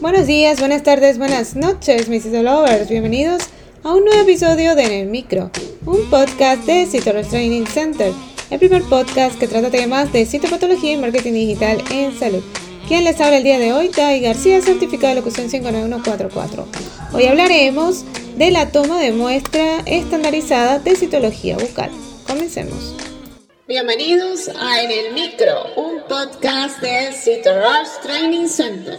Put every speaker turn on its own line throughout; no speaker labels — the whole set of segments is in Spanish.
Buenos días, buenas tardes, buenas noches, mis lovers. Bienvenidos a un nuevo episodio de En el Micro, un podcast de Citorus Training Center, el primer podcast que trata temas de citopatología y marketing digital en salud. Quien les habla el día de hoy, Tai García, certificado de locución 59144. Hoy hablaremos de la toma de muestra estandarizada de citología bucal. Comencemos.
Bienvenidos a En el Micro, un podcast de Citorus Training Center.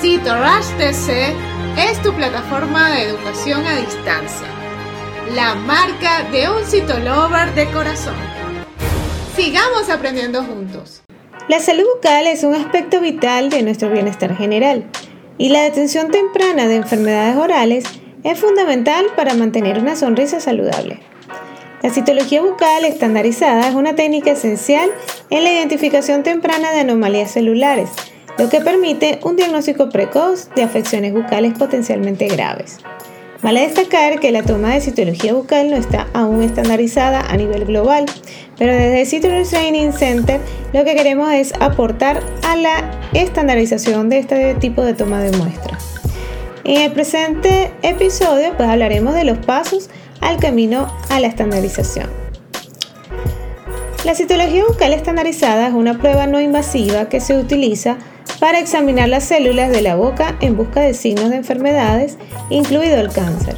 Cito TC es tu plataforma de educación a distancia, la marca de un citolover de corazón. Sigamos aprendiendo juntos. La salud bucal es un aspecto vital de nuestro bienestar general y la detención temprana de enfermedades orales es fundamental para mantener una sonrisa saludable. La citología bucal estandarizada es una técnica esencial en la identificación temprana de anomalías celulares lo que permite un diagnóstico precoz de afecciones bucales potencialmente graves. Vale destacar que la toma de citología bucal no está aún estandarizada a nivel global, pero desde Cytology Training Center lo que queremos es aportar a la estandarización de este tipo de toma de muestra. En el presente episodio pues hablaremos de los pasos al camino a la estandarización. La citología bucal estandarizada es una prueba no invasiva que se utiliza para examinar las células de la boca en busca de signos de enfermedades, incluido el cáncer.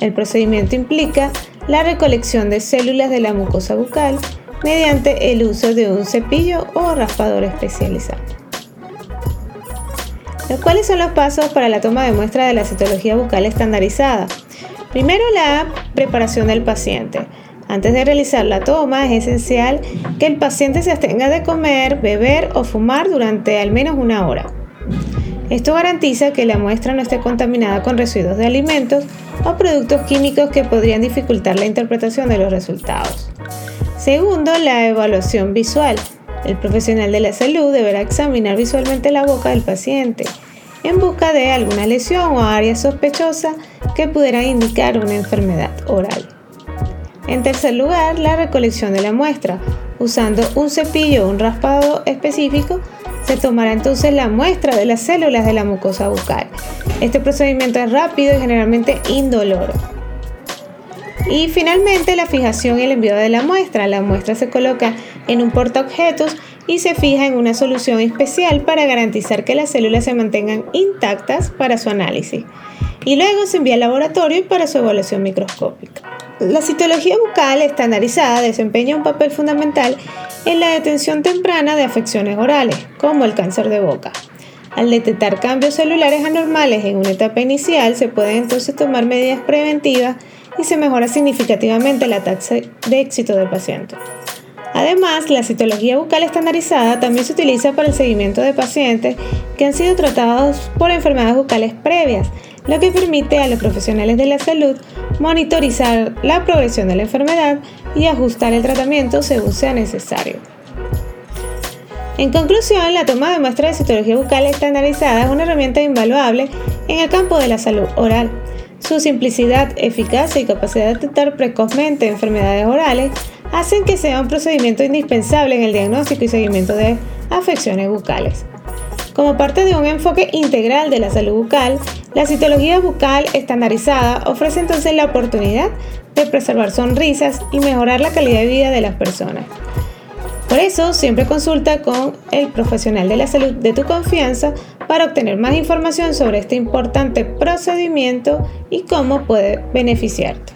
El procedimiento implica la recolección de células de la mucosa bucal mediante el uso de un cepillo o raspador especializado. ¿Cuáles son los pasos para la toma de muestra de la citología bucal estandarizada? Primero, la preparación del paciente. Antes de realizar la toma es esencial que el paciente se abstenga de comer, beber o fumar durante al menos una hora. Esto garantiza que la muestra no esté contaminada con residuos de alimentos o productos químicos que podrían dificultar la interpretación de los resultados. Segundo, la evaluación visual. El profesional de la salud deberá examinar visualmente la boca del paciente en busca de alguna lesión o área sospechosa que pudiera indicar una enfermedad oral. En tercer lugar, la recolección de la muestra. Usando un cepillo o un raspado específico, se tomará entonces la muestra de las células de la mucosa bucal. Este procedimiento es rápido y generalmente indoloro. Y finalmente la fijación y el envío de la muestra. La muestra se coloca en un portaobjetos y se fija en una solución especial para garantizar que las células se mantengan intactas para su análisis. Y luego se envía al laboratorio para su evaluación microscópica. La citología bucal estandarizada desempeña un papel fundamental en la detención temprana de afecciones orales, como el cáncer de boca. Al detectar cambios celulares anormales en una etapa inicial, se pueden entonces tomar medidas preventivas y se mejora significativamente la tasa de éxito del paciente. Además, la citología bucal estandarizada también se utiliza para el seguimiento de pacientes que han sido tratados por enfermedades bucales previas, lo que permite a los profesionales de la salud monitorizar la progresión de la enfermedad y ajustar el tratamiento según sea necesario. En conclusión, la toma de muestra de citología bucal estandarizada es una herramienta invaluable en el campo de la salud oral. Su simplicidad, eficacia y capacidad de detectar precozmente enfermedades orales hacen que sea un procedimiento indispensable en el diagnóstico y seguimiento de afecciones bucales. Como parte de un enfoque integral de la salud bucal, la citología bucal estandarizada ofrece entonces la oportunidad de preservar sonrisas y mejorar la calidad de vida de las personas. Por eso, siempre consulta con el profesional de la salud de tu confianza para obtener más información sobre este importante procedimiento y cómo puede beneficiarte.